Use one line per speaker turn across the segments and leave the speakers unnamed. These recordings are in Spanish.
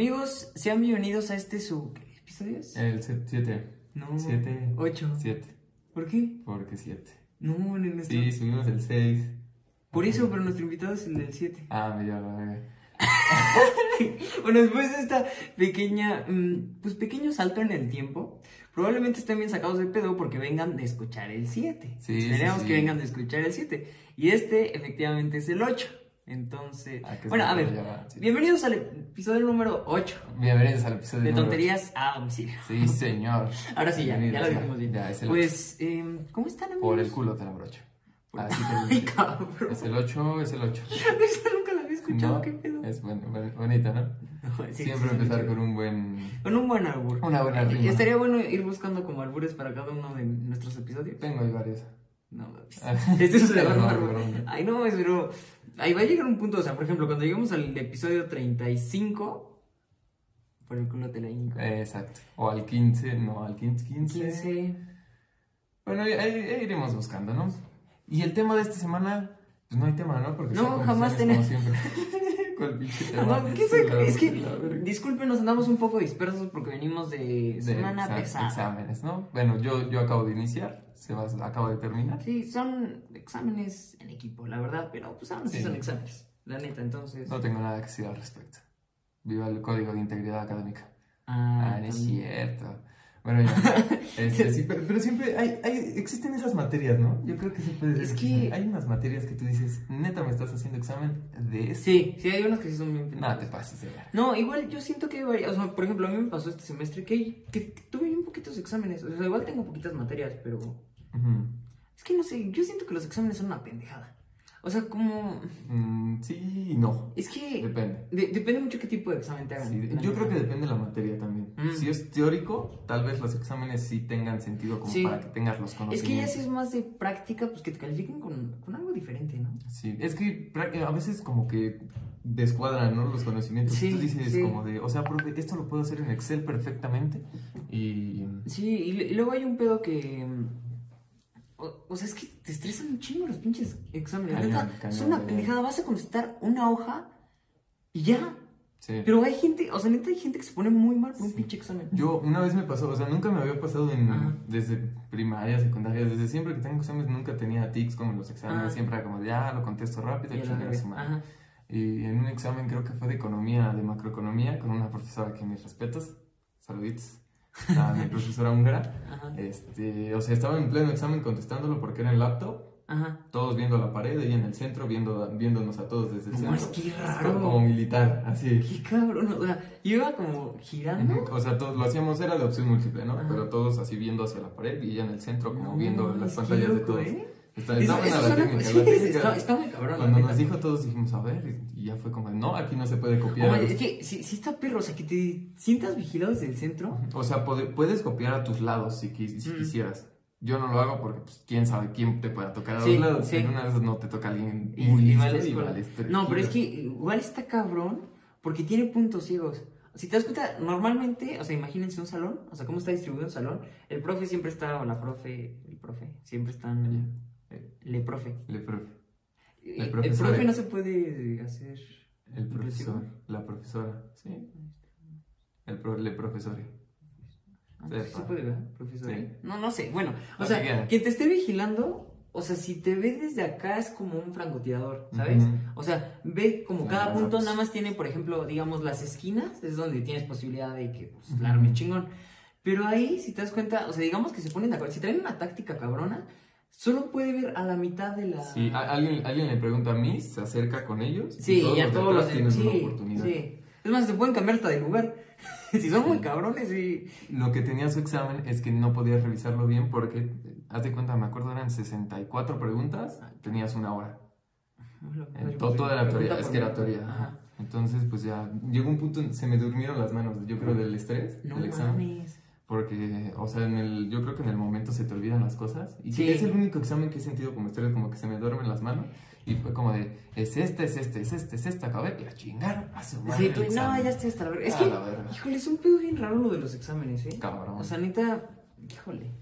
Amigos, sean bienvenidos a este su... ¿Qué episodio es?
El 7.
No,
7.
ocho.
7.
¿Por qué?
Porque 7.
No, en nuestro...
Sí, subimos el 6.
Por eso, pero nuestro invitado es el del 7.
Ah, verga.
Bueno, después de esta pequeña, mm, pues pequeño salto en el tiempo, probablemente estén bien sacados de pedo porque vengan de escuchar el 7.
Sí,
Esperemos
sí, sí.
que vengan de escuchar el 7. Y este, efectivamente, es el 8. Entonces,
Ah, que
bueno, a ver,
sí.
bienvenidos al episodio número 8
Bienvenidos al episodio
de
número
Tonterías a Domicilio.
Sí, señor.
Ahora sí, ya, ya lo dijimos bien.
Ya, es el
Pues, em, ¿cómo están, amigos?
Por el culo te la brocho. Así
Ay,
que
cabrón.
es el 8, es el 8.
Esa nunca la había escuchado,
No,
qué pedo.
Es bueno, bueno, bonita, ¿no?
Sí,
Siempre
sí,
empezar con un buen.
Con un buen albur.
Una buena
Eh,
rima.
Estaría bueno ir buscando como albures para cada uno de nuestros episodios.
Tengo varios.
No, este es un
no.
Ay, no, es pero. Ahí va a llegar un punto, o sea, por ejemplo, cuando lleguemos al episodio 35, por el culo te la.
Eh, Exacto. O al 15, no, al 15. 15.
15.
Bueno, ahí, iremos buscando, ¿no? Y el tema de esta semana, pues no hay tema, ¿no? Porque
No, jamás
conversaciones como siempre. ¿Cuál pinche tema?
No, ¿qué?
La-
Es que, disculpen, nos andamos un poco dispersos porque venimos de
De
semana pesada.
exámenes, ¿no? Bueno, yo, yo acabo de iniciar, Sebas acaba de terminar.
Sí, son exámenes en equipo, la verdad, pero pues aún así
Sí.
son exámenes, la neta, entonces.
No tengo nada que decir al respecto. Viva el código de integridad académica.
Ah,
Ah, no es cierto. Bueno, ya. Este, sí, pero, pero siempre hay, hay, existen esas materias, ¿no? Yo creo que se puede
Es que-
Hay unas materias que tú dices, neta, me estás haciendo examen de eso.
Sí, sí, hay unos que sí son bien
Nada, te pases de ver.
No, igual yo siento que hay varias, o sea, por ejemplo, a mí me pasó este semestre que, que tuve bien poquitos exámenes, o sea, igual tengo poquitas materias, pero es que no sé, yo siento que los exámenes son una pendejada. O sea, como,
sí y no.
es que
Depende.
de- depende mucho qué tipo de examen te hagan.
Sí, yo creo que depende de la materia también.
Mm.
Si es teórico, tal vez los exámenes sí tengan sentido como
Sí.
para que tengas los
Es
conocimientos.
que ya si es más de práctica, pues que te califiquen con, con algo diferente, ¿no?
Sí, es que prá- a veces como que descuadran, ¿no? Los conocimientos.
Sí,
Tú dices
sí.
como de, o sea, profe, esto lo puedo hacer en Excel perfectamente y...
Sí, y, y luego hay un pedo que. O, o sea, es que te estresan un chingo los pinches exámenes.
Cañón,
Neta,
cañón,
es una pendejada. Vas a contestar una hoja y ya.
Sí.
Pero hay gente, o sea, neta, hay gente que se pone muy mal por un
Sí.
pinche examen.
Yo una vez me pasó, o sea, nunca me había pasado en, desde primaria, secundaria, desde siempre que tengo exámenes nunca tenía tics como en los exámenes,
Ajá.
siempre era como de, ya, lo contesto rápido,
Y
chingar su madre. Y en un examen creo que fue de economía, de macroeconomía, con una profesora que mis respetos, saluditos, a mi profesora húngara.
Ajá.
Este, o sea, estaba en pleno examen contestándolo porque era en laptop,
Ajá.
todos viendo la pared, ella en el centro, viendo, viéndonos a todos desde el
No, es
centro.
que
Como-
raro.
Como militar, así.
Qué cabrón. O sea, iba como girando.
O sea, todos lo hacíamos, era de opción múltiple, ¿no?
Ajá.
Pero todos así viendo hacia la pared y ella en el centro, como
No,
viendo las pantallas de todos.
¿eh?
Está,
Eso-
está buena
eso
la
suena-
técnica,
sí,
la técnica.
está, está muy cabrón.
Cuando nos dijo todos dijimos, a ver, y ya fue como, no, aquí no se puede copiar.
Oye, es que si, si está perro, o sea, que te sientas vigilado desde el centro.
O sea, puedes copiar a tus lados si,
Mm.
quisieras. Yo no lo hago porque, pues, quién sabe quién te pueda tocar a
Sí,
los lados.
sí.
En una de esas no te toca alguien muy
y
listo
vales No, pero es que igual está cabrón porque tiene puntos ciegos. Si te das cuenta, normalmente, o sea, imagínense un salón, o sea, cómo está distribuido un salón. El profe siempre está, o la profe, el profe, siempre están. Le profe.
Le profe.
El, el profe no se puede hacer.
El profesor, la profesora, sí. El pro, le profesore.
Ah, sí se puede, ¿verdad? Profesor.
Sí.
No, no sé. Bueno, o sea, quien te esté vigilando, o sea, si te ve desde acá es como un francotirador, ¿sabes?
Ujú.
O sea, ve como cada
Ah,
punto
pues.
nada más tiene, por ejemplo, digamos, las esquinas, es donde tienes posibilidad de que pues,
Ujú.
arme chingón. Pero ahí, si te das cuenta, o sea, digamos que se ponen de acuerdo, si traen una táctica cabrona, solo puede ver a la mitad de la...
Sí, alguien, alguien le pregunta a mí, se acerca con ellos. y
Sí, y a todos
atrás
los...
tienen
sí,
una oportunidad.
sí. Es más, se pueden cambiar hasta de lugar. si son muy cabrones, sí.
Lo que tenía su examen es que no podías revisarlo bien porque, haz de cuenta, me acuerdo eran 64 preguntas, tenías una hora. En to- toda la teoría, es que era teoría.
Ajá.
Entonces, pues ya, llegó un punto en se me durmieron las manos, yo creo, del estrés
No
del examen.
mames.
Porque, o sea, en el, yo creo que en el momento se te olvidan las cosas. Y
Sí.
es el único examen que he sentido como estrés, como que se me duermen las manos. Y fue como de, es este, es este, es este, es este, acabé y a chingar a su madre
Sí, tú, no, ya estoy hasta la verga. Es que,
la
híjole, es un pedo bien raro lo de los exámenes, ¿eh?
Cabrón.
O sea, neta, híjole,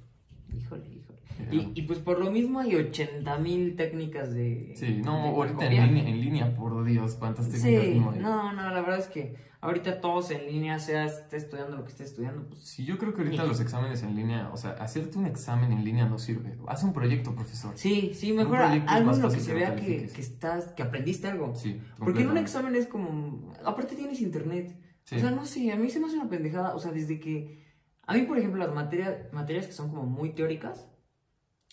híjole, híjole. Y, y, pues por lo mismo hay 80 mil técnicas de.
Sí, no, ahorita en línea, en línea, por Dios, cuántas técnicas
sí, no, no, la verdad es que ahorita todos en línea, sea esté estudiando lo que esté estudiando, pues.
Sí, yo creo que ahorita los exámenes en línea, o sea, hacerte un examen en línea no sirve. Haz un proyecto, profesor.
Sí, sí, mejor algo en lo que se vea que, que, estás, que aprendiste algo. Sí. Porque en un examen es como. Aparte tienes internet. O sea, no sé, a mí se me hace una pendejada. O sea, desde que. A mí, por ejemplo, las materias, materias que son como muy teóricas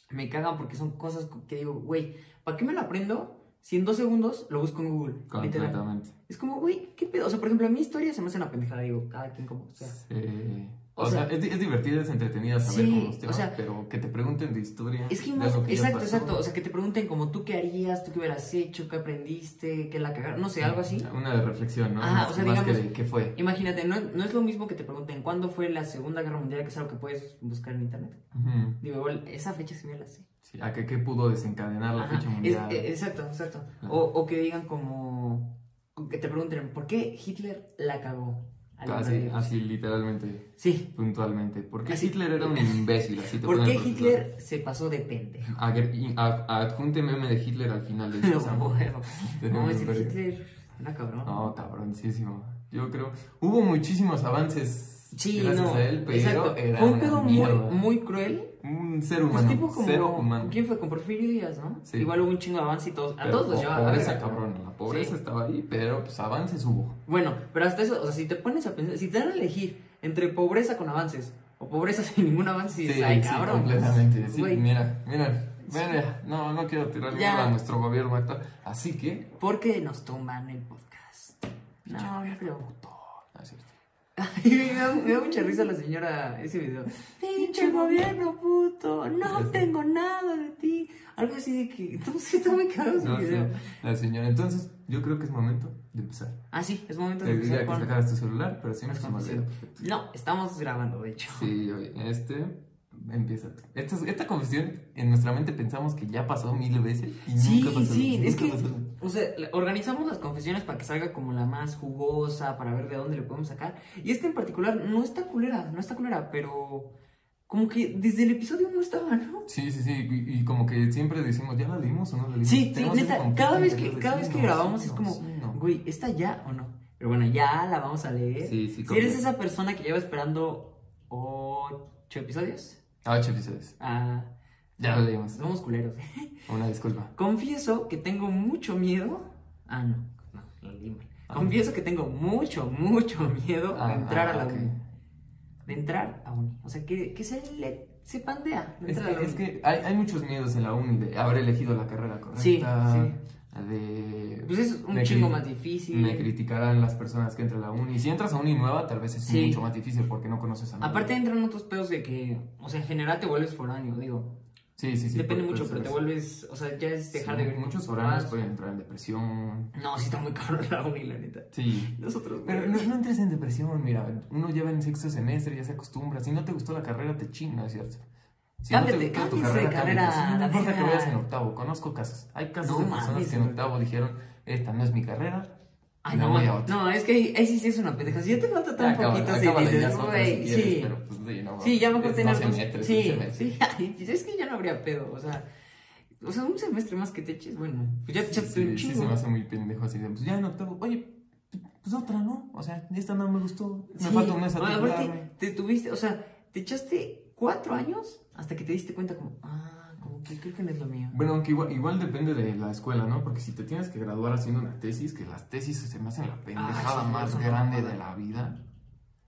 me cagan porque son cosas que digo, güey, ¿para qué me lo aprendo? Si en dos segundos lo busco en Google. Completamente. Es como, güey, ¿qué pedo? O sea, por ejemplo, a mi historia se me hace una pendejada, digo, cada quien como sea.
Sí. O, sea, es, es, divertida, es entretenida saber cómo los temas, o sea, pero que te pregunten de historia.
Es que más, exacto, exacto. O sea, que te pregunten como tú qué harías, tú qué hubieras hecho, qué aprendiste, qué la cagaron, no sé, algo así.
Una de reflexión, ¿no? Ah, o sea, digamos, que qué fue.
Imagínate, no, no, es lo mismo que te pregunten cuándo fue la Segunda Guerra Mundial, que es algo que puedes buscar en internet. Digo, igual, esa fecha sí me la sé.
Sí, a qué, qué pudo desencadenar la fecha mundial.
Eh, exacto, exacto. O, o que digan como, que te pregunten, ¿por qué Hitler la cagó?
Así, así, literalmente. Sí. Puntualmente. ¿Por qué Hitler era un imbécil? Así
te ¿Por qué Hitler se pasó de pendejo?
Adjunte meme de Hitler al final del
No, bueno. No, ese Hitler era cabrón.
No, cabroncísimo. Yo creo. Hubo muchísimos avances Sí, gracias no, a él, pero exacto. Era
Fue un pedo muy, muy cruel.
Un ser pues humano. tipo como, cero humano.
¿Quién fue? Con Porfirio Díaz, ¿no? Sí. Igual hubo un chingo de avance y todos, a todos los llevaba.
Pobreza, cabrón. La pobreza estaba ahí, pero pues avances hubo.
Bueno, pero hasta eso, o sea, si te pones a pensar, si te dan a elegir entre pobreza con avances o pobreza sin ningún avance, dices, sí, ay, cabrón.
completamente. Sí, mira, mira. Mira, no, no quiero tirarle a nuestro gobierno actual. Así que.
Porque nos toman el podcast. No, no.
Puto. No es cierto.
me, da, mucha risa la señora ese video. Pinche gobierno puto, no tengo nada de ti. Algo así de que, no sé, está muy caro ese video.
La señora, entonces yo creo que es momento de empezar.
Ah, sí, es momento de Te empezar.
Diría que sacaras tu celular, pero sí me
No, estamos grabando, de hecho.
Sí, este empieza Esta, esta confesión, en nuestra mente pensamos que ya pasó mil veces y
sí,
nunca pasó.
Sí, es que, o sea, organizamos las confesiones para que salga como la más jugosa, para ver de dónde le podemos sacar. Y esta en particular no está culera, no está culera, pero como que desde el episodio no estaba, ¿no?
Sí, sí, sí, y, como que siempre decimos, ¿ya la leímos o no la leímos?
Sí, sí, neta, cada vez que, cada vez que grabamos es como, güey, ¿está ya o no? Pero bueno, ya la vamos a leer. Sí, sí, si eres esa persona que lleva esperando ocho episodios,
Ah, ocho episodios.
Ah.
Ya lo leímos.
Somos culeros.
Una disculpa.
Confieso que tengo mucho miedo. Ah, no. No, lo leí ah. Confieso que tengo mucho, mucho miedo de ah, entrar a la uni. De entrar a uni. O sea, que, que se le se pandea.
Es que, es que hay, hay, muchos miedos en la uni de haber elegido la carrera correcta. Sí, sí de...
Pues es un chingo más difícil.
Me criticarán las personas que entran a la uni. Si entras a uni nueva, tal vez es mucho más difícil porque no conoces a nadie.
Aparte entran otros pedos de que, o sea, en general te vuelves foráneo, digo.
Sí, sí, sí.
Depende mucho, pero te vuelves, o sea, ya es dejar de ver.
Muchos foráneos pueden entrar en depresión.
No, sí está muy caro la uni, la neta.
Sí.
Nosotros.
Pero no, no, entres en depresión, mira, uno lleva en sexto semestre, ya se acostumbra. Si no te gustó la carrera, te chinga, ¿cierto?
Si cámbiate, no tu carrera, de carrera.
No importa que vayas en octavo, conozco casos. Hay casos de personas que en octavo dijeron, esta no es mi carrera,
Ay, no, no, no, es que ahí, sí, sí es una pendeja. Si ya te falta tan poquito, sí, dices, güey, sí. Pero, pues, sí, no, sí, ya mejor tener. Semestres, sí, sí, es que ya no habría pedo, o sea. O sea, un semestre más que te eches, bueno, pues ya te echaste
un chingo. Sí, se me hace muy pendejo así de, pues ya en octavo, oye, pues otra, ¿no? O sea, esta no me gustó, me falta un mes a
bueno, te tuviste, o sea, te echaste cuatro años hasta que te diste cuenta como, ah, que creo que no es lo mío.
Bueno, aunque igual, igual depende de la escuela, ¿no? Porque si te tienes que graduar haciendo una tesis, que las tesis se me hacen la pendejada ah, más grande de la vida.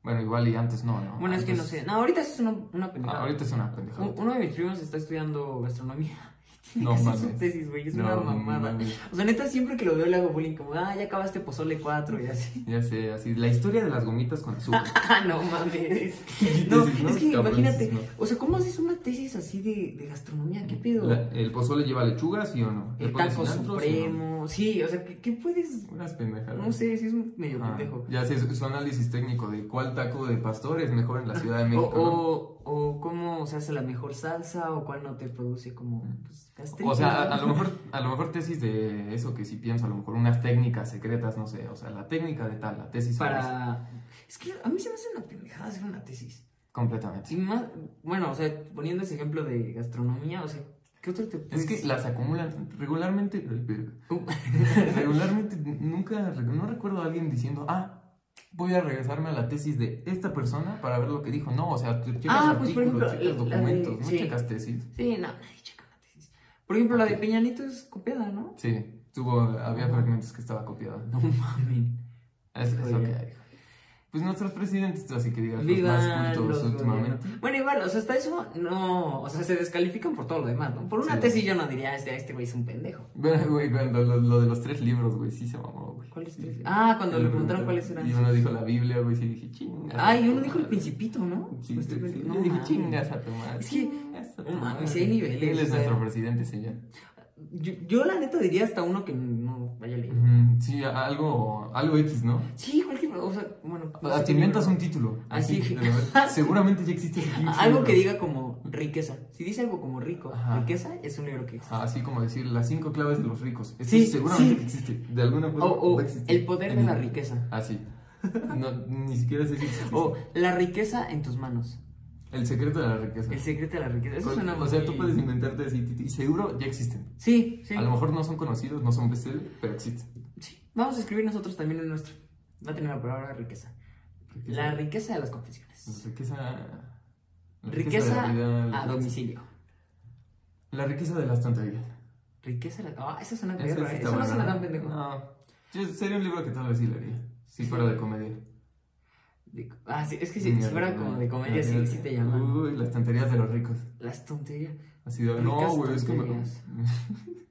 Bueno, igual y antes no, ¿no?
Bueno,
es
que no sé. No, ahorita es una, una pendejada.
Ah, ahorita es una pendejada.
Uno de mis primos está estudiando gastronomía. No mames. su tesis, güey, es una mamada. o sea, neta, siempre que lo veo le hago bullying, como, ah, ya acabaste pozole 4 y así.
Ya sé, así. La historia de las gomitas con azúcar.
no mames. no, es que imagínate, o sea, ¿cómo haces una tesis así de, de gastronomía? ¿Qué pido?
¿El pozole lleva lechuga, sí o no?
El taco supremo, sí, o sea, ¿qué, ¿qué, puedes?
Unas pendejadas.
No sé, sí es medio ah, pendejo.
Ya sé, su análisis técnico de cuál taco de pastor es mejor en la Ciudad de México.
O, o cómo se hace la mejor salsa o cuál no te produce como pues,
O sea, a, lo mejor a lo mejor tesis de eso que sí pienso, a lo mejor unas técnicas secretas, no sé, o sea, la técnica de tal, la tesis
para es que a mí se me hace una pendejada hacer una tesis.
Completamente.
Y más, bueno, o sea, poniendo ese ejemplo de gastronomía, o sea, ¿qué otro te
Es que las acumulan regularmente. Uh. regularmente nunca, no recuerdo a alguien diciendo, ah, voy a regresarme a la tesis de esta persona para ver lo que dijo. No, o sea, tú checas ah, pues, artículos, por ejemplo, checas documentos, no checas tesis.
Sí, no, nadie checa la tesis. Por ejemplo, la de Peñanito es copiada, ¿no?
Sí, tuvo, había fragmentos que estaba copiada.
No mames.
Es, es lo que hay. Pues nuestros presidentes, así que digas, los más cultos últimamente.
Bueno, igual, o sea, hasta eso no. O sea, se descalifican por todo lo demás, ¿no? Por una tesis yo no diría, este, este güey es un pendejo.
Bueno, güey, cuando lo, de los tres libros, güey, sí se mamó, güey.
¿Cuáles tres? Ah, cuando le preguntaron cuáles eran.
Y uno dijo la Biblia, güey, sí dije, chingas.
Ah, y uno dijo el Principito, ¿no?
Sí, pues, sí, sí. No, yo dije, chingas a tu madre.
Es que, no mames, hay niveles.
Él es nuestro presidente, señor.
Yo, yo, la neta diría hasta uno que no vaya a leer.
Sí, algo, algo X, ¿no?
Sí, cualquier, o sea, bueno.
Te inventas un título.
Así.
seguramente ya existe ese
título. Algo que diga como riqueza. Si dice algo como rico, riqueza, es un libro que existe.
así como decir las cinco claves de los ricos. sí, seguramente existe. De alguna forma
o, El poder de la riqueza.
Ah, sí. No, ni siquiera sé si
existe. O la riqueza en tus manos.
El secreto de la riqueza.
El secreto de la riqueza. Eso suena
O sea, tú puedes inventarte así y seguro ya existen.
Sí, sí.
A lo mejor no son conocidos, no son bestseller, pero existen.
Sí. Vamos a escribir nosotros también en nuestro. Va a tener la palabra riqueza. La riqueza de las confesiones.
La riqueza.
La riqueza, a domicilio.
La riqueza de las tonterías.
Riqueza de Ah, esa suena perra, ¿eh? Eso no suena tan pendejo.
No. sería un libro que tal vez sí leería. Si fuera de comedia
ah, sí, es que si, fuera como de comedia, sí, sí te llaman.
Uy, las tonterías de los ricos.
Las tonterías.
Así de, no, güey, es que me...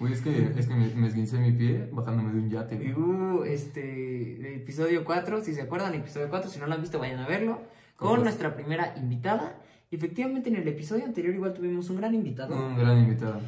Güey, es que, es que me, me esguincé mi pie bajándome de un yate.
Y, uh, este, episodio 4, si se acuerdan, episodio 4, si no lo han visto, vayan a verlo. Con nuestra primera invitada. Efectivamente, en el episodio anterior igual tuvimos un gran invitado.
Un gran invitado.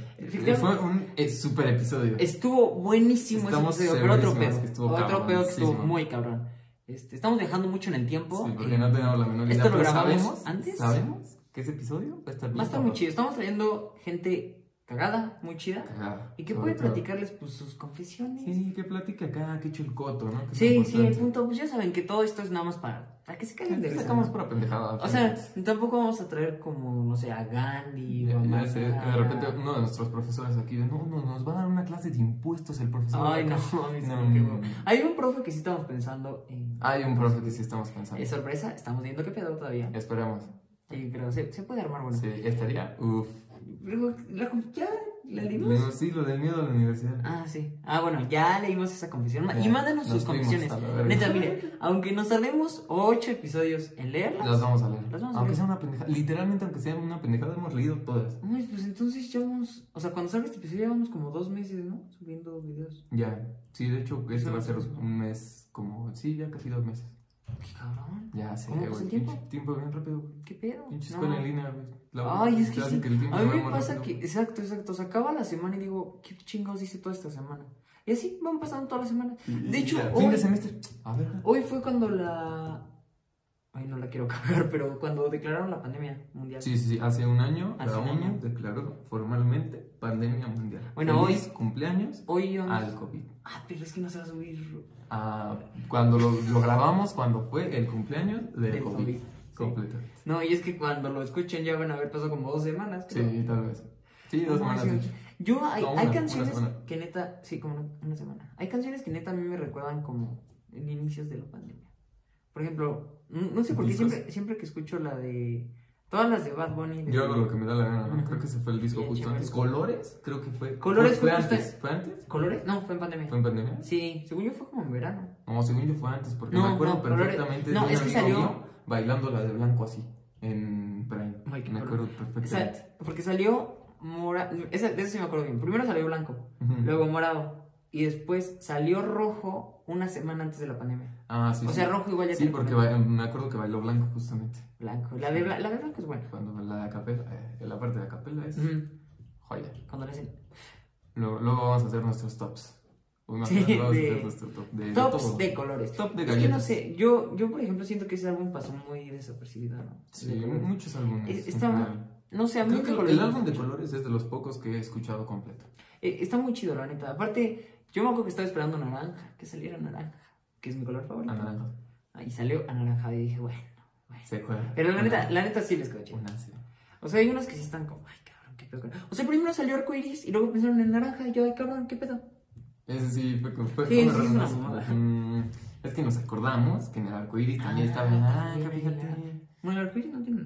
Fue un eh, super episodio.
Estuvo buenísimo ese episodio, pero otro pedo. Otro pedo que estuvo muy cabrón. Este, estamos viajando mucho en el tiempo.
Sí, porque no tenemos la menor idea.
¿Esto lo grabamos antes?
¿Sabemos que ese episodio va a estar
bien? Va a estar muy chido. Estamos trayendo gente cagada, muy chida. Cagada. Y que puede platicarles pues sus confesiones.
Sí, que platique acá, que eche el coto, ¿no?
sí, sí, el punto, pues ya saben que todo esto es nada más para, para que se caigan de.
Sacamos pura pendejada.
O sea, tampoco vamos a traer como, no sé, a Gandhi
o a sé, De repente uno de nuestros profesores aquí, no, no, nos va a dar una clase de impuestos el profesor.
Ay, no, no, no, Hay un profe que sí estamos pensando en...
Hay un profe que sí estamos pensando.
Es sorpresa, estamos viendo qué pedo todavía.
Esperemos.
Sí, pero se, se puede armar bueno.
Sí, estaría, uff.
La, ya ¿La leímos?
Sí, lo del miedo a la universidad.
Ah, sí. Ah, bueno, ya leímos esa confesión. y mándanos sus confesiones. Neta, mire, aunque nos tardemos ocho episodios en leerlas,
las vamos a leer. aunque sea una pendejada. Literalmente, aunque sea una pendejada, hemos leído todas.
Uy, pues entonces ya vamos. O sea, cuando salga este episodio, llevamos como dos meses, ¿no? Subiendo videos.
Ya. Sí, de hecho, este va a ser un mes, como. Sí, ya casi dos meses.
Qué cabrón.
Ya sé,
¿Cómo
güey.
tiempo?
tiempo bien rápido,
¿Qué pedo?
Pinche escuela en línea, güey.
Ay, es que sí. a mí me pasa que, exacto, exacto. Se acaba la semana y digo, ¿qué chingados hice toda esta semana? Y así van pasando toda la semana. De hecho,
hoy, fin de semestre. A ver.
Hoy fue cuando la. Ay, no la quiero cagar, pero cuando declararon la pandemia mundial.
Sí, sí, sí. Hace un año, hace un año declaró.
Bueno,
Feliz hoy. cumpleaños
hoy
al COVID.
Ah, pero es que no se va a subir.
Ah, cuando lo, lo grabamos, cuando fue el cumpleaños del, COVID. Completo.
No, y es que cuando lo escuchen ya van a haber pasado como dos semanas.
Sí, tal vez. Sí, dos semanas.
Yo, hay, hay canciones que neta, sí, como una, semana. Hay canciones que neta a mí me recuerdan como en inicios de la pandemia. Por ejemplo, no, sé por qué siempre, siempre que escucho la de. Todas las de Bad Bunny.
Yo hago lo que me da la gana, ¿no? Creo que ese fue el disco justo antes. ¿Colores? Creo que fue.
¿Colores
fue, antes? ¿Fue antes?
¿Colores? No, fue en pandemia.
¿Fue en pandemia?
Sí, según yo fue como en verano.
No, según yo fue antes, porque me acuerdo perfectamente
no, es que salió...
bailando la de blanco así, en Prime. me acuerdo perfectamente.
porque salió morado, de eso sí me acuerdo bien. Primero salió blanco, luego morado, y después salió rojo una semana antes de la pandemia.
Ah, sí.
O sea, rojo igual ya
Sí, porque me acuerdo que bailó blanco justamente.
Blanco. La de, la de blanco es buena.
Cuando la de capela, eh, la parte de capela es joya.
Cuando le hacen.
Luego, luego, vamos a hacer nuestros tops.
Sí, de, top de, tops de, colores.
Top de
es que no sé, yo, yo por ejemplo siento que ese álbum pasó muy desapercibido, ¿no?
Sí, muchos álbumes.
Está, no sé, a mí
Creo que el álbum de colores es de los pocos que he escuchado completo.
Eh, está muy chido, la neta. Aparte, yo me acuerdo que estaba esperando naranja, que saliera naranja, que es mi color favorito.
A naranja.
Ahí salió a naranja y dije, bueno, bueno.
Se juega.
Pero la neta, la neta sí les chido.
Una, sí.
O sea, hay unos que sí están como, ay, cabrón, qué pedo. con-". O sea, primero salió arcoiris y luego pensaron en naranja y yo, ay, cabrón, qué pedo.
Ese sí fue, fue, fue
Sí,
como
sí,
raro, ¿no? Mm, Es que nos acordamos que en el también
Ah,
estaba. Ay,
también,
fíjate.
Bueno, el arcoiris no tiene.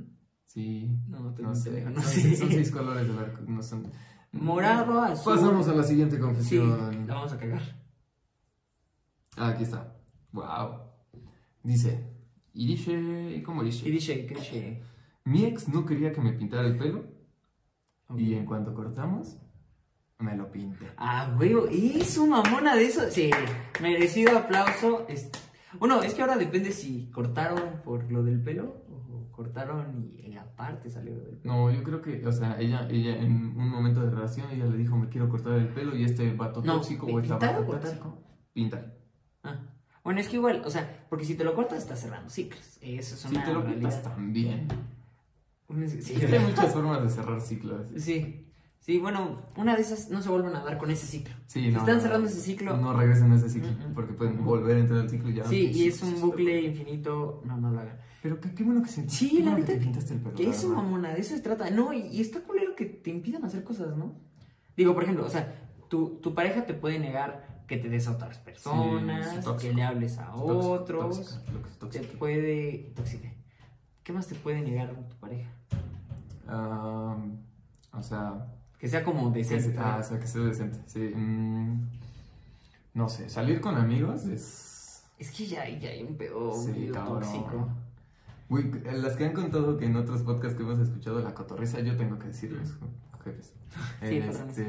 Sí.
No,
No
te
sé.
no
son seis colores del arco. No son...
Morado, azul.
Pasamos a la siguiente
Sí,
confesión.
la vamos a cagar.
Ah, aquí está. Wow. Dice. Y dice. ¿Cómo dice?
Y dice, ¿qué dice?
Mi ex no quería que me pintara el pelo. Y en cuanto cortamos, me lo pinté.
Ah, güey, es una mamona de eso. Sí, merecido aplauso. Es- Bueno, es que ahora depende si cortaron por lo del pelo cortaron y, y aparte salió lo del pelo.
No, yo creo que, o sea, ella, ella en un momento de relación, ella le dijo, me quiero cortar el pelo y este vato
No,
tóxico
¿pi-
o esta vato tóxico. Pintar.
Ah. Bueno, es que igual, o sea, porque si te lo cortas estás cerrando ciclos. Eso es
Si
una
te lo
realidad.
quitas también.
Sí,
que hay muchas formas de cerrar ciclos.
sí. Sí, bueno, una de esas no se vuelven a dar con ese ciclo.
Sí,
Si
no,
están cerrando ese ciclo.
No regresen a ese ciclo, porque pueden volver a entrar al ciclo y ya.
Sí,
pues,
y es un bucle infinito. No, no lo hagan.
Pero qué, qué bueno que se
Sí, la
bueno
neta
que
que- eso, mamona, de eso se trata. No, y, y está culero que te impidan hacer cosas, ¿no? Digo, por ejemplo, o sea, tu, tu pareja te puede negar que te des a otras personas,
Sí,
que le hables a
Tóxico,
otros,
tóxico, tóxico,
te puede... tóxica. ¿Qué más te puede negar tu pareja?
Ah, o sea,
Que sea como decente.
ah, o sea, que sea decente. Sí. mm, no sé, salir con amigos es.
Es que ya, ya hay un pedo
Sí,
tóxico.
Uy, las que han contado que en otros podcasts que hemos escuchado, la cotorriza, yo tengo que decirles, jefes.
Sí,
este,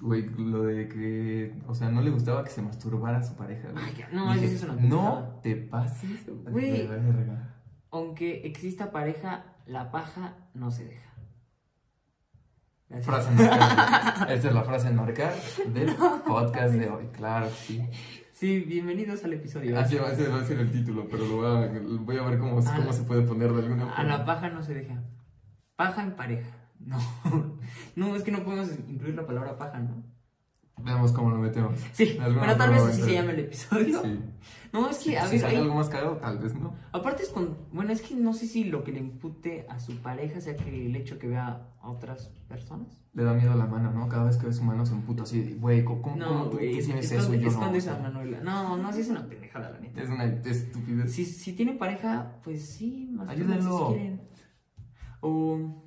güey, lo de que, o sea, no le gustaba que se masturbara a su pareja. güey.
Ay, ya, no,
Dije,
eso es una
No te pases
Güey. Aunque exista pareja, la paja no se deja.
Frase enmarcada. Esta es la frase enmarcada del podcast de hoy, claro, sí.
Sí, bienvenidos al episodio.
Así va, ese va a ser el título, pero lo voy a, voy a ver cómo,
Ah,
cómo se puede poner de alguna
A
forma.
la paja no se deja. Paja en pareja. No. No, es que no podemos incluir la palabra paja, ¿no?
Veamos cómo lo metemos.
Sí, bueno, tal vez así
a
se llama el episodio.
Sí.
No, es que, a
si
ver,
sale
hay-
algo más cagado, tal vez no.
aparte es con, bueno, es que no sé si lo que le impute a su pareja sea que el hecho que vea a otras personas.
Le da miedo la mano, ¿no? Cada vez que ve su mano se emputa así, de, güey, ¿cómo, cómo
No,
tú
es-
tienes eso yo no?
esa Manuela. No, no, sí es una pendejada, la neta.
Es una estupidez.
Si, si tienen pareja, pues sí, más
Ayúdenlo.
si quieren. O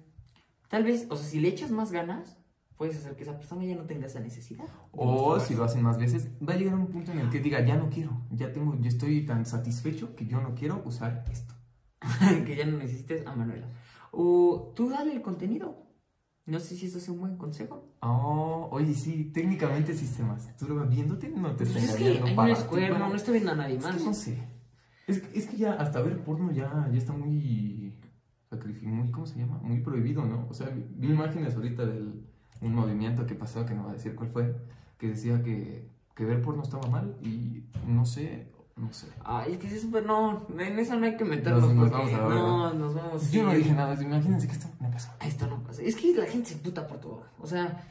tal vez, o sea, si le echas más ganas, puedes hacer que esa persona ya no tenga esa necesidad.
O si lo hacen más veces, va a llegar un punto en el que diga, ya no quiero, ya tengo, yo estoy tan satisfecho que yo no quiero usar esto.
que ya no necesites a Manuela. O tú dale el contenido. No sé si eso es un buen consejo.
Oh, oye, sí, técnicamente si se masturba viéndote, no te está
Pues es que no
para
es cuerno,
para-
no está viendo a nadie
Es
más.
que no sé. Es, que- es que ya hasta ver porno ya, ya está muy, muy, ¿cómo se llama? Muy prohibido, ¿no? O sea, vi- imágenes ahorita de un movimiento que pasó, que no voy a decir cuál fue, que decía que, que ver porno estaba mal y no sé, no sé.
Ay, es que es súper. No, en eso no hay que meternos
Nos- nos
porque
vamos a ver,
no, nos vamos.
Yo no dije nada, imagínense que esto no pasó.
Esto no pasa. Es que la gente se puta por todo. O sea,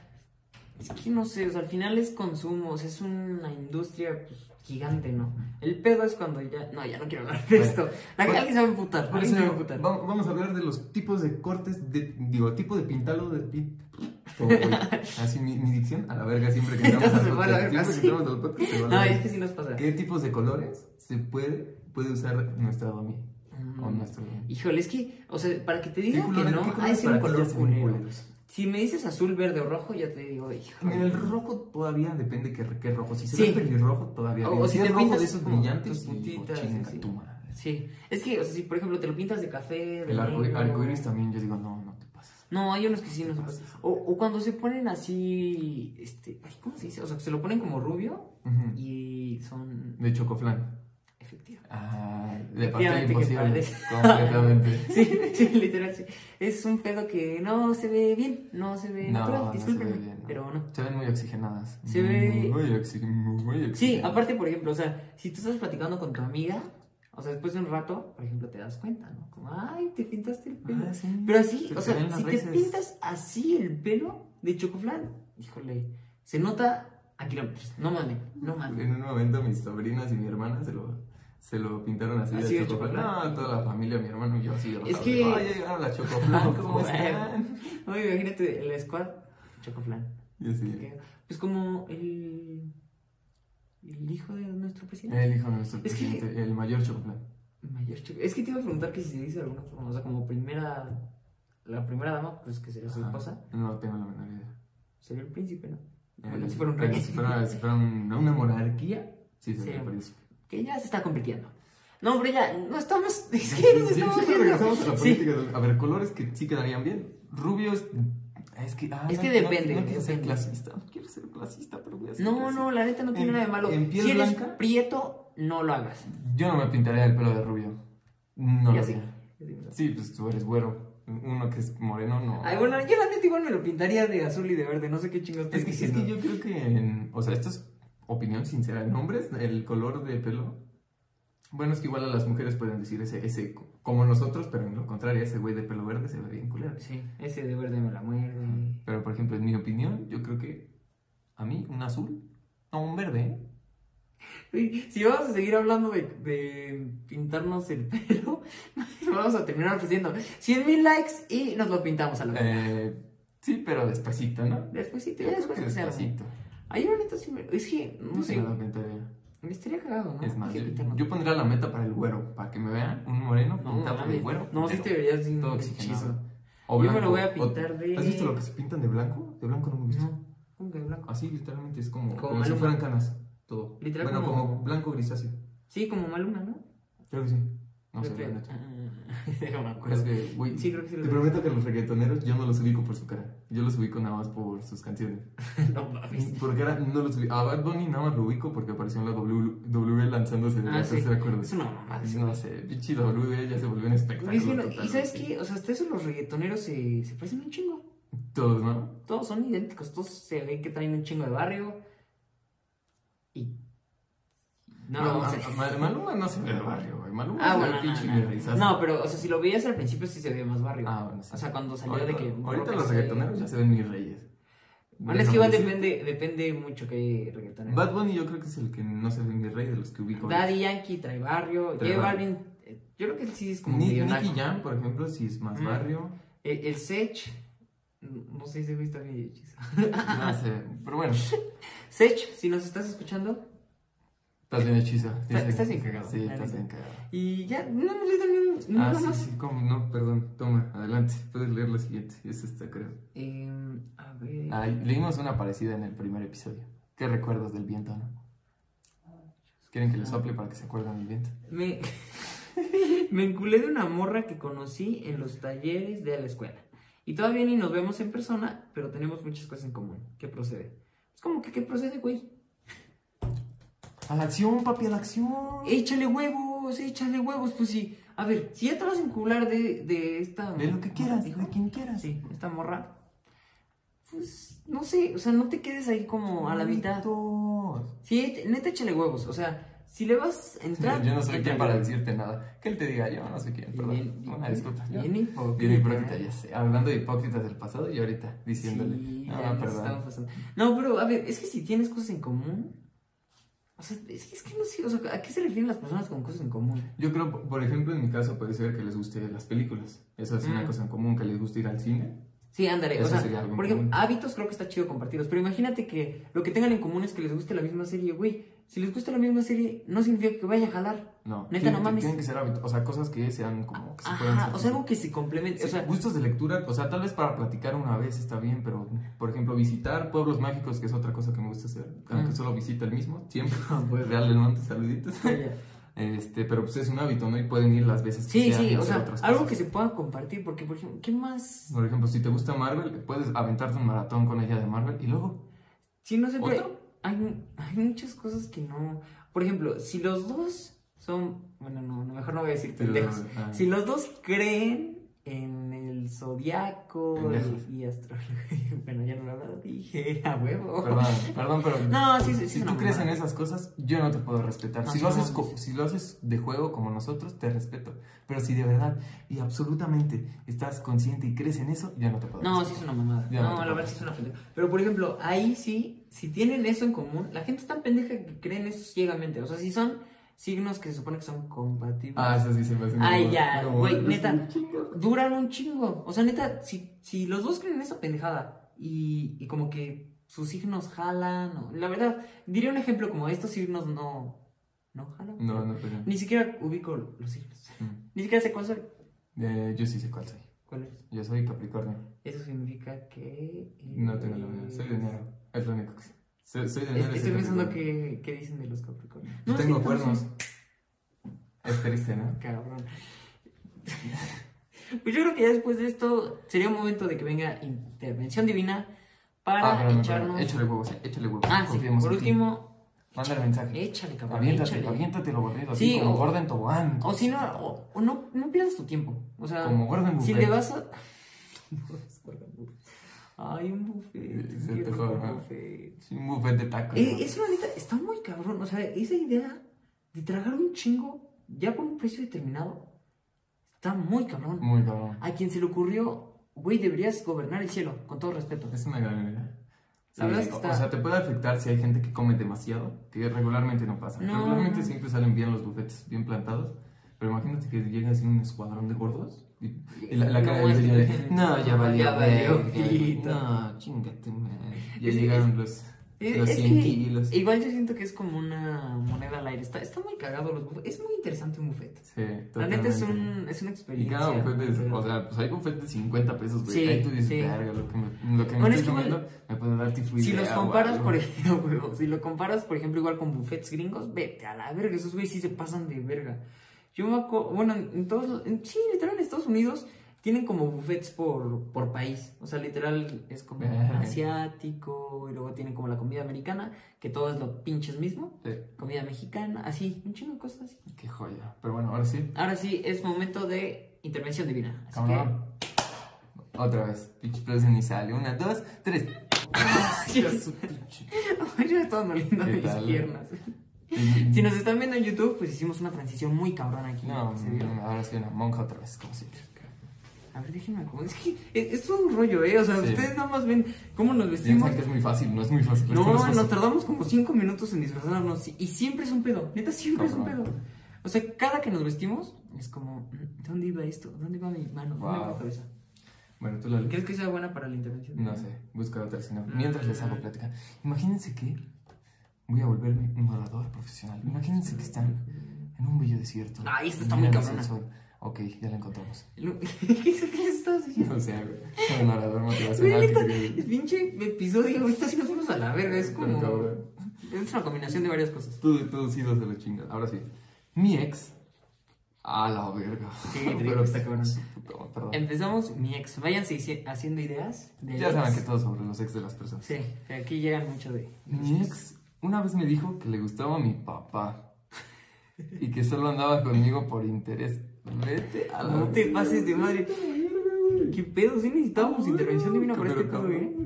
es que no sé, o sea, al final es consumo, o sea, es una industria pues, gigante, ¿no? El pedo es cuando ya. No, ya no quiero hablar de esto. La
bueno,
alguien se va a emputar.
Por eso
se va a emputar.
va- vamos a hablar de los tipos de cortes, de, digo, tipo de pintalo de pi- todo, güey. Así mi, mi dicción, a la verga siempre que entramos al podcast. Siempre que
sí.
entramos al podcast se va a la
No,
verga.
es que sí nos pasa.
¿Qué tipos de colores se puede, puede usar nuestra domi? O
Mm,
nuestro domi?
Híjole, es que, o sea, para que te
¿Qué
digan que no, hay un color culero. Si me dices azul, verde o rojo, ya te digo.
En el rojo todavía depende qué, qué rojo. Si se
Sí.
ve pelirrojo todavía.
O- o si
es
te
rojo
pintas
de esos brillantes,
puntitas,
chinga
sí.
tu madre.
Sí, es que, o sea, si por ejemplo te lo pintas de café, de
El arco,
negro,
arcoiris también, yo digo, no, no te pases.
No, hay unos que sí no se pasan. O, o cuando se ponen así, este, ay, ¿cómo se dice? O sea, que se lo ponen como rubio y son
De chocoflan.
Efectivos.
Ah, de
Efectivamente que
imposible. Completamente.
Sí, sí, literal, sí. Es un pedo que no se ve bien, no se ve
No,
natural,
no se ve bien, no.
pero no.
Se ven muy oxigenadas.
Se ve-
Muy, oxi- muy
Sí,
oxigenadas.
aparte, por ejemplo, o sea, si tú estás platicando con tu amiga, o sea, después de un rato, por ejemplo, te das cuenta, ¿no? Como, ay, te pintaste el pelo.
Ah, sí.
Pero así,
Se
o sea, si te pintas así el pelo de chocoflan, híjole, se nota a kilómetros. No mames, no mames.
En un momento mis sobrinas y mi hermana se lo, se lo pintaron así,
Así de
de chocoflan.
chocoflan.
No, toda la familia, mi hermano y yo así.
Es que-
Ay, llegaron las chocoflan, ¿cómo están?
No, imagínate, el squad, chocoflan.
Así,
Que- Pues como el, el hijo de nuestro presidente.
el hijo de nuestro
Es que-
presidente, el mayor chocoflan.
Mayor choco- Es que te iba a preguntar que si se dice de alguna forma, o sea, como primera, la primera dama, pues que sería su esposa,
No tengo la menor idea.
sería el príncipe, ¿no? Si fuera un rey.
Si fuera, si fuera un- una monarquía, sí sería
Sí.
el príncipe.
Que ya se está convirtiendo. No, hombre, ya, no estamos, es
Sí,
que nos
sí,
estamos
regresamos a la
Sí.
política. A ver, colores que sí quedarían bien. Rubios. Es que, ah,
Es
no,
que
no,
depende,
No, quiero ser
depende.
clasista. No quiero ser clasista, pero voy a ser
No,
clasista.
no, la neta no tiene
En-
nada de malo.
en piel
si eres
blanca-
prieto, no lo hagas.
Yo no me pintaría el pelo de rubio. No
Ya
lo
sí.
Sí, pues tú eres güero. Uno que es moreno, no.
Ay, bueno, yo la neta igual me lo pintaría de azul y de verde, no sé qué chingos
Es que, es que yo creo que, en- o sea, esto es opinión sincera. En hombres, el color de pelo. Bueno, es que igual a las mujeres pueden decir ese, ese como nosotros, pero en lo contrario, ese güey de pelo verde se ve bien culero.
Sí, ese de verde me la muerde.
Pero, por ejemplo, en mi opinión, yo creo que a mí un azul, no un verde, ¿eh?
Si vamos a seguir hablando de, de pintarnos el pelo, vamos a terminar ofreciendo 100 mil likes y nos lo pintamos a la vez.
Eh, sí, pero despacito, ¿no?
Sí, ya después
despacito.
Ay, yo neta sí me... Es que, no
No
sé,
me lo pintaría.
me estaría cagado, ¿no?
Es más, yo, yo pondría la meta para el güero, para que me vean un moreno
No,
pintado
mames.
de güero.
No, sí
pero
te verías sin
todo
hechizo.
O
Yo me
blanco,
lo voy a
o-
pintar de-
¿Has visto lo que se pintan de blanco? De blanco no me gusta.
No, ¿cómo que blanco?
Así literalmente es como,
Como
como, si fueran canas, todo.
Literal
bueno,
como-
como... blanco grisáceo.
Sí, como Maluma, ¿no?
Creo que sí. No sé, la neta.
No me acuerdo.
que, güey,
Sí, creo que sí lo
te
vi.
prometo que los reggaetoneros yo no los ubico por su cara. Yo los ubico nada más por sus canciones.
No mames.
Por cara no los ubico. A Bad Bunny nada más lo ubico porque apareció en la W, w lanzándose de
Ah,
la
sí.
tercera cuerda.
Es una mamada.
No sé, pinche W ya se volvió un espectáculo.
Es que no- ¿Y
total,
sabes
güey.
qué? O sea, hasta eso los reggaetoneros se, se parecen un chingo.
Todos, ¿no?
Todos son idénticos, todos se ve que traen un chingo de barrio. Y. No,
Maluma no se ve de barrio, güey. Maluma
Ah,
es
bueno,
pinche
no, no. No, pero, o sea, si lo veías al principio sí se veía más barrio.
Ah, bueno, sí.
O sea, cuando salió
ahorita,
de que.
ahorita los reggaetoneros ya se ven mis reyes.
Bueno, es que igual depende, depende mucho que reggaetonero.
Bad Bunny yo creo que es el que no se ve mi rey de los que ubico.
Daddy Yankee trae barrio.
Trae.
Balvin, eh, yo creo que él sí es como
Nicky. Jam, por ejemplo, sí es más
Mm.
barrio.
El, el Sech, no sé si güey está bien hechizo.
No sé, pero bueno,
Sech, si nos estás escuchando.
Estás bien hechizo.
Está- estás bien cagado,
Sí, estás bien cagado.
Y ya, no hemos leído ni un.
Ah, sí, sí, cómo no, perdón. Toma, adelante. Puedes leer la siguiente. Es esta, creo.
Em, a ver.
Ah, leímos una parecida en el primer episodio. ¿Qué recuerdas del viento, no? ¿Quieren que les sople para que se acuerden del viento?
Me, me enculé de una morra que conocí en los talleres de la escuela. Y todavía ni nos vemos en persona, pero tenemos muchas cosas en común. ¿Qué procede? Es como que, ¿qué procede, güey?
A la acción, papi, a la acción.
Échale huevos, échale huevos. Pues sí. A ver, si ya te vas a encular de, de esta.
De lo que quieras,
dijo.
de quien quieras.
Sí, esta morra. Pues no sé, o sea, no te quedes ahí como a la mitad. Sí, neta, échale huevos. O sea, si le vas a entrar.
Yo no soy quien para decirte nada. Que él te diga, yo no sé quién, perdón. Una disculpa.
bien hipócrita.
Bien hipócrita, ya sé. Hablando de hipócritas del pasado y ahorita diciéndole.
Sí,
no, perdón.
No, pero a ver, es que si tienes cosas en común. O sea, es que, no sé, o sea, ¿a qué se refieren las personas con cosas en común?
Yo creo, por ejemplo, en mi caso puede ser que les guste las películas. Eso es una
Mm.
cosa en común, que les guste ir al cine.
Sí, ándale, o
Eso
sea,
sería algo en
por ejemplo, hábitos creo que está chido compartirlos, pero imagínate que lo que tengan en común es que les guste la misma serie, güey. Si les gusta la misma serie, no significa que vaya a jalar.
No,
Neta,
tienen,
no mames.
tienen que ser hábitos, o sea, cosas que sean como que se puedan
Ajá, o sea, algo que se complemente,
Sí,
o sea,
gustos de lectura, o sea, tal vez para platicar una vez está bien, pero por ejemplo, visitar pueblos mágicos, que es otra cosa que me gusta hacer, aunque solo visita el mismo, siempre.
Pues.
Real del Monte, saluditos. Este, pero pues es un hábito, ¿no? Y pueden ir las veces que
Sí,
sean y
sí, o sea,
otras
algo
cosas.
que se pueda compartir, porque por ejemplo, ¿qué más?
Por ejemplo, si te gusta Marvel, puedes aventarte un maratón con ella de Marvel y luego.
Sí, no sé,
¿Otro?
Hay, hay muchas cosas que no. Por ejemplo, si los dos son. Bueno, no, no, mejor no voy a decir pendejos. Si los dos creen en el zodiaco y, y astrología. Bueno, ya no lo dije, a huevo.
Perdón, perdón, pero.
No, sí, sí, sí.
Si tú crees en esas cosas, yo no te puedo respetar.
No,
si,
sí,
lo
no
haces co- si lo haces de juego como nosotros, te respeto. Pero si de verdad y absolutamente estás consciente y crees en eso, yo no te puedo
No, sí
respetar.
es una mamada.
Ya no
no, la verdad sí es una pendeja. Pero por ejemplo, ahí sí, si tienen eso en común, la gente es tan pendeja que creen eso ciegamente. O sea, si son signos que se supone que son compatibles.
Ah, eso sí se me hace
Ay, ya, güey, neta,
un
duran un chingo. O sea, neta, si, si los dos creen en esa pendejada y, y como que sus signos jalan, o- la verdad, diría un ejemplo como estos signos no, no jalan.
No, no, pero.
Ni siquiera ubico los signos.
Mm.
Ni siquiera sé cuál soy.
Eh, yo sí sé cuál soy.
¿Cuál es?
Yo soy Capricornio.
Eso significa que...
No tengo la menor. Soy de enero. Es lo único que sé. Soy, soy de
Estoy
soy
pensando que, qué dicen de los Capricornios. No,
tengo
sí,
cuernos. Es triste, ¿no?
Cabrón. Pues yo creo que ya después de esto sería un momento de que venga intervención divina para
Ah,
echarnos.
Échale huevos, eh, échale huevos.
Ah, sí, por último,
Mándale mensaje.
échale, cabrón.
Aviéntate,
échale.
aviéntate lo borrido.
Sí,
así como
o-
gorda en tobogán.
O si no, o, o no, no pierdas tu tiempo. O sea,
Como gorda en
si le vas a. Ay, un buffet.
Sí, se joda, ¿no?
buffet.
Sí, un buffet de tacos.
Eh,
¿no?
eso, la neta, está muy cabrón. O sea, esa idea de tragar un chingo ya por un precio determinado está muy cabrón.
Muy cabrón.
A quien se le ocurrió, güey, deberías gobernar el cielo, con todo respeto.
Es una gran idea.
La verdad es que está-
O sea, te puede afectar si hay gente que come demasiado, que regularmente no pasa.
No.
Regularmente siempre salen bien los buffets, bien plantados. Pero imagínate que llega así un escuadrón de gordos. Y, la, la cara
No,
de no, ya valió.
Ya valió
verga,
pito".
No, chingate, man. Ya
Es-
llegaron los, los
es
100
que
kilos.
igual yo siento que es como una moneda al aire. Está, está muy cagado los. Es muy interesante un buffet.
Sí,
La neta es, un, es una
Y
experiencia.
cada buffet es,
pero-
o sea, pues hay buffet de 50 pesos, güey.
Sí,
Ahí tú dices,
sí.
verga, lo que me, lo que
Bueno,
estoy
igual-
comiendo me puede dar tifoidea
Si los comparas,
algo.
por ejemplo, si lo comparas, por ejemplo, igual con gringos, vete a la verga, esos güeyes sí se pasan de verga. Yo me acuerdo, bueno, en todos, los- en- sí, literal en Estados Unidos tienen como buffets por, por país, o sea, literal es como asiático, y luego tienen como la comida americana, que todo es lo pinches mismo,
Sí,
comida mexicana, así, un chingo de cosas así.
qué joya. Pero bueno, ahora sí.
Ahora sí, es momento de intervención divina, así
Cabrón. Otra vez. Pinche preso ni sale. Una, dos, tres.
que... Ay, ya me estaban doliendo
¿Qué
mis piernas. Si nos están viendo en YouTube, pues hicimos una transición muy cabrona aquí.
No,
¿se vio?
no, ahora sí una monja otra vez, como siempre.
A ver, déjenme acomodar. Es que es, es todo un rollo, ¿eh? O sea,
Sí.
ustedes nada más ven cómo nos vestimos.
Piensan que es muy fácil, no es muy fácil.
No,
es fácil.
nos tardamos como 5 minutos en disfrazarnos. Y siempre es un pedo. Neta, siempre es un
Cabrón.
pedo. O sea, cada que nos vestimos, es como, mm, ¿dónde iba esto? ¿Dónde va mi mano? ¿Dónde
Wow.
mi cabeza?
Bueno, tú la
¿Crees que sea buena para la intervención?
No sé, busca otra si no. Mientras les hago plática. Imagínense que voy a volverme un orador profesional. Imagínense que están en un bello desierto.
Ay, esta está
miran
muy cabrona.
Ok, ya la encontramos.
¿Qué estás diciendo?
No sé, güey. Un orador motivacional.
el pinche episodio ahorita sí nos fuimos a la verga. Es como. Es una combinación de varias cosas.
Todo, todo sí, se lo chinga. Ahora sí. Mi ex. A la verga.
Sí, te digo que está cabrón. Empezamos mi ex. Váyanse haciendo ideas. De
Ya saben que todo sobre los ex de las personas.
Sí, aquí llegan mucho de.
Mi ex una vez me dijo que le gustaba mi papá. Y que solo andaba conmigo por interés. Vete a la
No te pases de madre. ¿Qué pedo? Sí necesitábamos intervención divina para este pedo, ¿eh?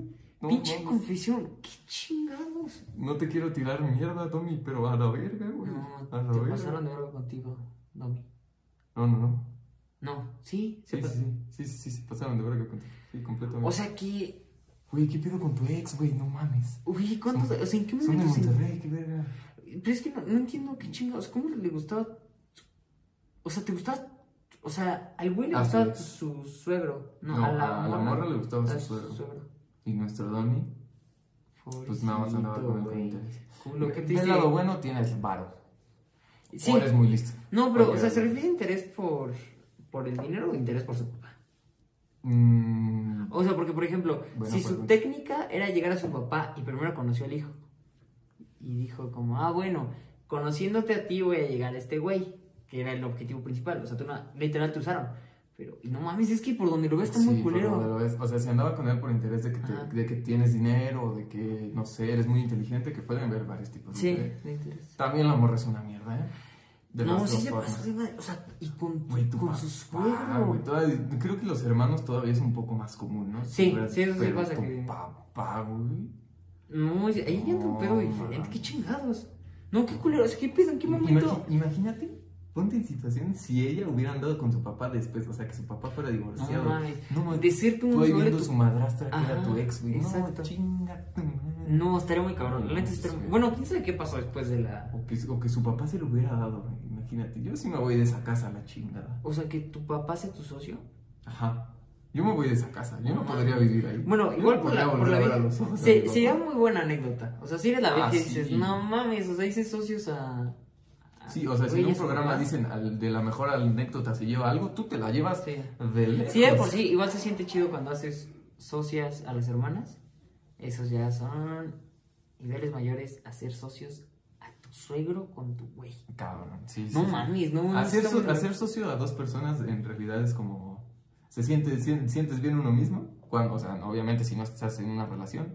no
Pinche confesión. ¿Qué chingados?
No te quiero tirar mierda, Tommy, pero a la verga, güey.
No,
a la
te
verga.
pasaron de verga contigo, Domi.
No, no, no.
No, sí,
sí, sí. Sí, sí, sí, sí, pasaron de verga contigo. Sí, completamente.
O sea que.
Güey, ¿qué pedo con tu ex, güey? No mames.
Uy, ¿cuántos?
Son-
o sea, ¿en qué
Son de
momento
Monterrey, qué verga.
Pero es que no, no entiendo qué chingados. ¿Cómo le gustaba? O sea, ¿te gustaba? O sea, al güey le
A su
gustaba
ex.
su suegro. No,
No,
a la,
a la morra le gustaba su
a
suegro. Y nuestro Donny, pues nada más andaba con
güey.
interés.
Culo, ¿qué te
Del lado bueno tienes varo.
Sí.
O eres muy listo.
No, pero, o sea, ¿se refiere a interés por, por el dinero o interés por su?
Mm,
O sea, porque, por ejemplo,
Buena
si su
pregunta.
técnica era llegar a su papá y primero conoció al hijo. Y dijo como, ah, bueno, conociéndote a ti voy a llegar a este güey, que era el objetivo principal. O sea, tú no, literal te usaron. Pero, y no mames, es que por donde lo ves está muy
sí, por donde
culero.
lo ves. O sea, si andaba con él por interés de que, te- de que tienes dinero, de que, no sé, eres muy inteligente, que pueden ver varios tipos de
Sí,
interés.
de interés.
También la morra es una mierda, ¿eh? De
No, sí se pasó de madre. O sea, y con,
Güey, tu
con
papá,
su
güey, todavía- creo que los hermanos todavía es un poco más común, ¿no?
Sí,
Pero-
sí, eso sí pasa
tu
que-
papá, güey.
No, ahí entra un pedo
No,
diferente. ¿Qué chingados? No, qué culero. O sea, ¿qué pedo? ¿En qué momento?
Imagínate, ponte en situación si ella hubiera andado con su papá después, o sea, que su papá fuera divorciado.
No mames.
No.
De ser sobre
viendo
tu-
su madrastra que era tu ex, güey. No, chinga tu madre.
No, estaría muy cabrón. La neta sí estaría-
Sí.
Bueno, quién sabe qué pasó después de la.
Que, o que su papá se lo hubiera dado, imagínate. Yo sí me voy de esa casa a la chingada.
O sea, que tu papá sea tu socio.
Ajá. Yo me voy de esa casa, yo no, podría vivir ahí.
Bueno, igual por la, por la vida. Sí, sería muy buena anécdota. O sea, si eres la vez que dices, no mames, o sea, hice socios a.
Sí, o sea, si en un programa dicen de la mejor anécdota se lleva algo, tú te la llevas
sí.
de lejos.
Sí, por sí, igual se siente chido cuando haces socias a las hermanas. Esos ya son niveles mayores a ser socios a tu suegro con tu güey.
Cabrón, sí.
No mames, no.
Hacer, hacer socio a dos personas en realidad es como se siente, sientes bien uno mismo. Cuando, o sea, obviamente si no estás en una relación.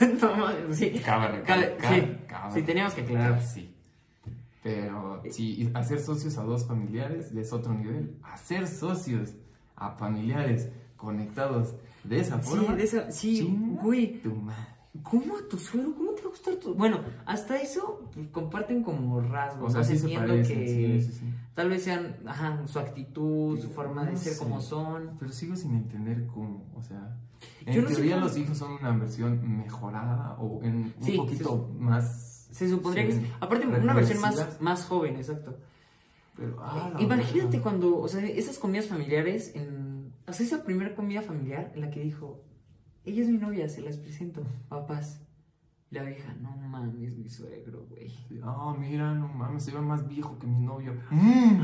no, sí.
Cabe, cabe,
sí, sí, teníamos que aclarar.
Sí. Pero sí, hacer socios a dos familiares es otro nivel. Hacer socios a familiares conectados de esa forma.
Sí, de esa, sí, güey. ¿Cómo a tu suelo? ¿Cómo te va a gustar tu...? Bueno, hasta eso pues, comparten como rasgos.
O sea, sí se parecen, que sí, sí, sí.
tal vez sean, ajá, su actitud, su forma de ser como son.
Pero sigo sin entender cómo, o sea... En teoría los hijos son una versión mejorada o en un poquito más...
Se supondría que... Aparte, una versión más, más joven, exacto.
Pero, ah,
Imagínate cuando, o sea, esas comidas familiares, en, o sea, esa primera comida familiar en la que dijo, ella es mi novia, se las presento, papás. La vieja, no mames, mi suegro, güey.
Ah, mira, no mames, se ve más viejo que mi novio. Mm.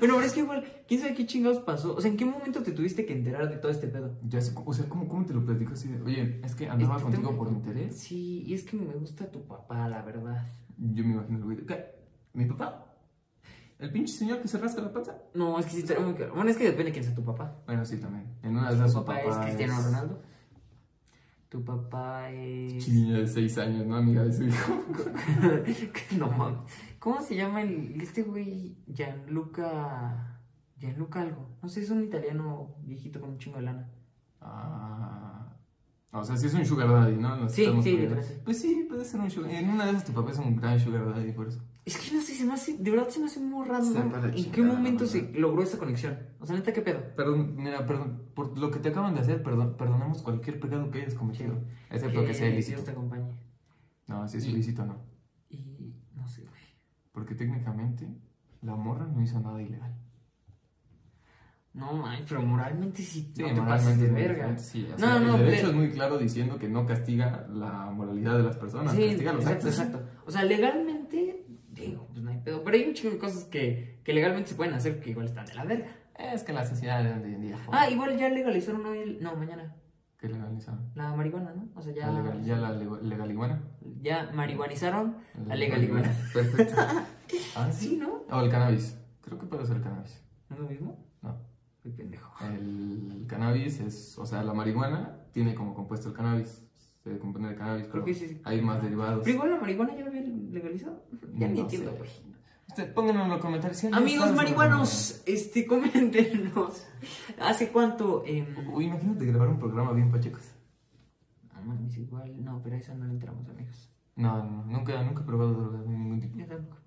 bueno, pero es que igual, ¿quién sabe qué chingados pasó? O sea, ¿en qué momento te tuviste que enterar de todo este pedo?
Ya sé, o sea, ¿cómo, cómo te lo platico así de, oye, es que andaba contigo por interés?
Sí, y es que me gusta tu papá, la verdad.
Yo me imagino el güey ¿qué? ¿Mi papá? ¿El pinche señor que se rasca la panza?
No, es que sí estaría muy claro. Bueno, es que depende de quién sea tu papá.
Bueno, sí, también. En una de esas
su papá, es Cristiano Ronaldo. Tu papá es.
Niña de 6 años, ¿no? Amiga de su hijo.
no mames. ¿Cómo se llama el, este güey? Gianluca. Gianluca algo. No sé, es un italiano viejito con un chingo de lana.
Ah. O sea, sí es un sugar daddy, ¿no?
sí, sí,
Pues sí, puede ser un sugar En una de esas tu papá es un gran sugar daddy, por eso.
Es que no sé, se me hace, de verdad se me hace muy raro. ¿En qué momento se logró esa conexión? O sea, neta, ¿qué pedo?
Perdón, mira, perdón, por lo que te acaban de hacer, perdón, perdonamos cualquier pecado que hayas cometido. Excepto que, que sea ilícito.
Dios te acompañe.
No, si es ilícito, no.
Y no sé, güey.
Porque técnicamente la morra no hizo nada ilegal.
No, man, pero moralmente sí, sí no te pases de verga.
Sí, o sea, no, no, el derecho es muy claro diciendo que no castiga la moralidad de las personas,
sí,
castiga los
exacto, Exacto, O sea, legalmente digo, pues no hay pedo. Pero hay un chingo de cosas que, que legalmente se pueden hacer que igual están de la verga.
Es que la sociedad de hoy en día.
Ah, igual ya legalizaron hoy, no, mañana.
¿Qué legalizaron?
La marihuana, ¿no? O sea, ya.
¿La legal, ¿Ya la legaliguana?
Ya marihuanizaron la, la legaliguana.
Perfecto.
¿Ah, sí? ¿no?
O el cannabis. Creo que puede ser el cannabis.
¿No es lo mismo?
No.
Qué pendejo.
El cannabis es, o sea, la marihuana tiene como compuesto el cannabis de componer el cannabis, creo.
que sí,
hay más derivados.
Pero igual la marihuana ya lo habían legalizado. Ya ni entiendo, güey.
Usted, pónganlo en los comentarios.
Amigos marihuanos, este, coméntenos. ¿Hace cuánto? Eh...
Uy, imagínate grabar un programa bien pachecos.
Ah, mames, igual. No, pero a eso no le entramos, amigos.
No, no, nunca, nunca he probado drogas de ningún tipo.
Yo tampoco.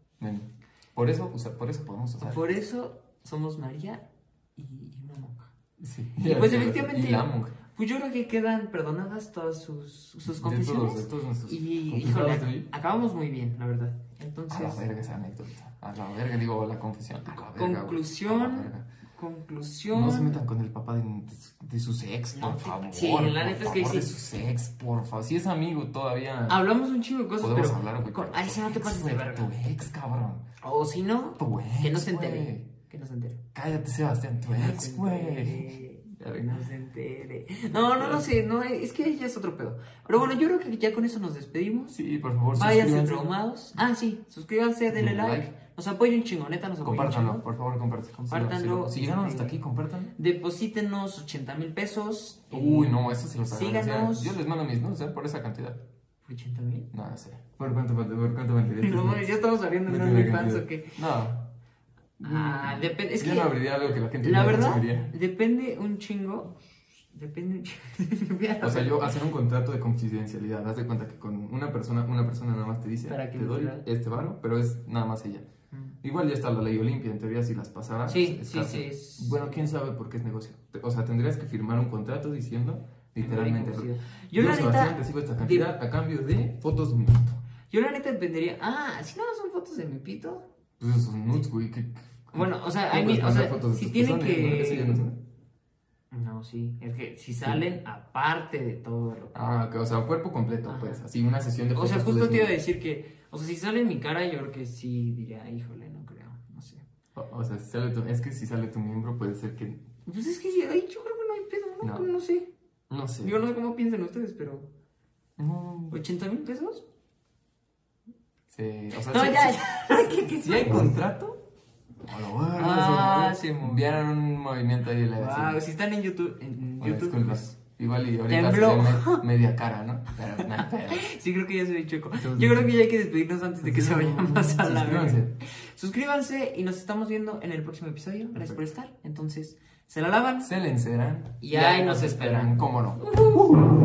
Por eso, o sea, por eso podemos
usar. Por eso somos María y, una monja.
Sí.
Y pues efectivamente.
Y la monja.
Pues yo creo que quedan perdonadas todas sus, sus confesiones.
De todos, de todos
y, híjole, acabamos muy bien, la verdad. Entonces. A
la verga esa anécdota. A la verga, digo, la confesión. A la
verga, conclusión. Conclusión.
No se metan con el papá de, de, sus ex, por favor.
Sí, la neta es que sí.
De sus ex, por favor. Si es amigo todavía.
Hablamos un chingo de cosas,
podemos
pero.
hablar, güey.
Ahí sí no te pases de verga.
Tu ex, cabrón.
O si no,
tu ex,
que no se entere. Que no se entere.
Cállate, Sebastián, tu ex, güey.
No se entere. No, no, no sé, no, es que ya es otro pedo. Pero bueno, yo creo que ya con eso nos despedimos.
Sí, por favor,
Váyanse traumados. Ah, sí, suscríbanse, denle like. Nos apoyen un chingo, neta, nos apoyen
Compártanlo, por favor, compártanlo.
Compártanlo.
Si, llegaron hasta aquí, compártanlo.
Deposítenos 80 mil pesos.
Uy, no, eso se los
Síganos.
Yo les mando mis ¿no? por esa cantidad.
¿80 mil?
No, sé. ¿Por cuánto, por cuánto?
No, ya estamos saliendo en OnlyFans o qué.
No.
Ah, depende. Es
yo
que,
no abriría algo que la gente
La
no
verdad,
consumiría.
depende un chingo. Depende un chingo.
O sea, yo hacer un contrato de confidencialidad. Haz de cuenta que con una persona, una persona nada más te dice, te doy este varo, pero es nada más ella.
Mm.
Igual ya está la ley Olimpia, en teoría si las pasara.
Sí,
es
sí,
cárcel.
sí. es-
Bueno, quién sabe por qué es negocio. O sea, tendrías que firmar un contrato diciendo literalmente.
Sí.
Yo,
Yo la neta.
recibo esta cantidad a cambio de fotos de mi foto.
Yo la neta dependería. Ah, si no son fotos de mi pito.
Pues son nudes, güey. ¿qué-
Bueno, o sea, hay o sea,
fotos
si tienen
pezones, ¿no? Eso no
que. sí. Es que si salen aparte de todo lo que.
Ah, ok, o sea, cuerpo completo,
Ajá.
pues. Así, una sesión de
O sea, justo te iba a decir que. O sea, si sale en mi cara, yo creo que sí diría, híjole, no creo. No sé.
O, o sea, si sale tu, es que si sale tu miembro puede ser que...
Pues es que ay, yo creo que no hay pedo, ¿no?
No.
No, sé.
No sé.
Digo, no sé cómo piensan ustedes, pero.
No,
¿80 mil pesos?
sí, o sea,
No,
sí-
ya,
sí-
ya. ¿Qué- qué-
Si hay contrato,
Ah,
se. Vieron un movimiento ahí en la
Wow,
vecina.
si están en YouTube, en
Bueno,
YouTube
disculpa.
pues,
Igual y ahorita
Tembló.
se media cara, ¿no? Pero, pero-
sí creo que ya se ve chueco. Yo creo que ya hay que despedirnos antes de que se vaya más a la
Suscríbanse.
Suscríbanse y nos estamos viendo en el próximo episodio. Gracias por estar. Entonces, se la lavan.
Se le enceran.
Y ahí nos esperan.
¿Cómo no?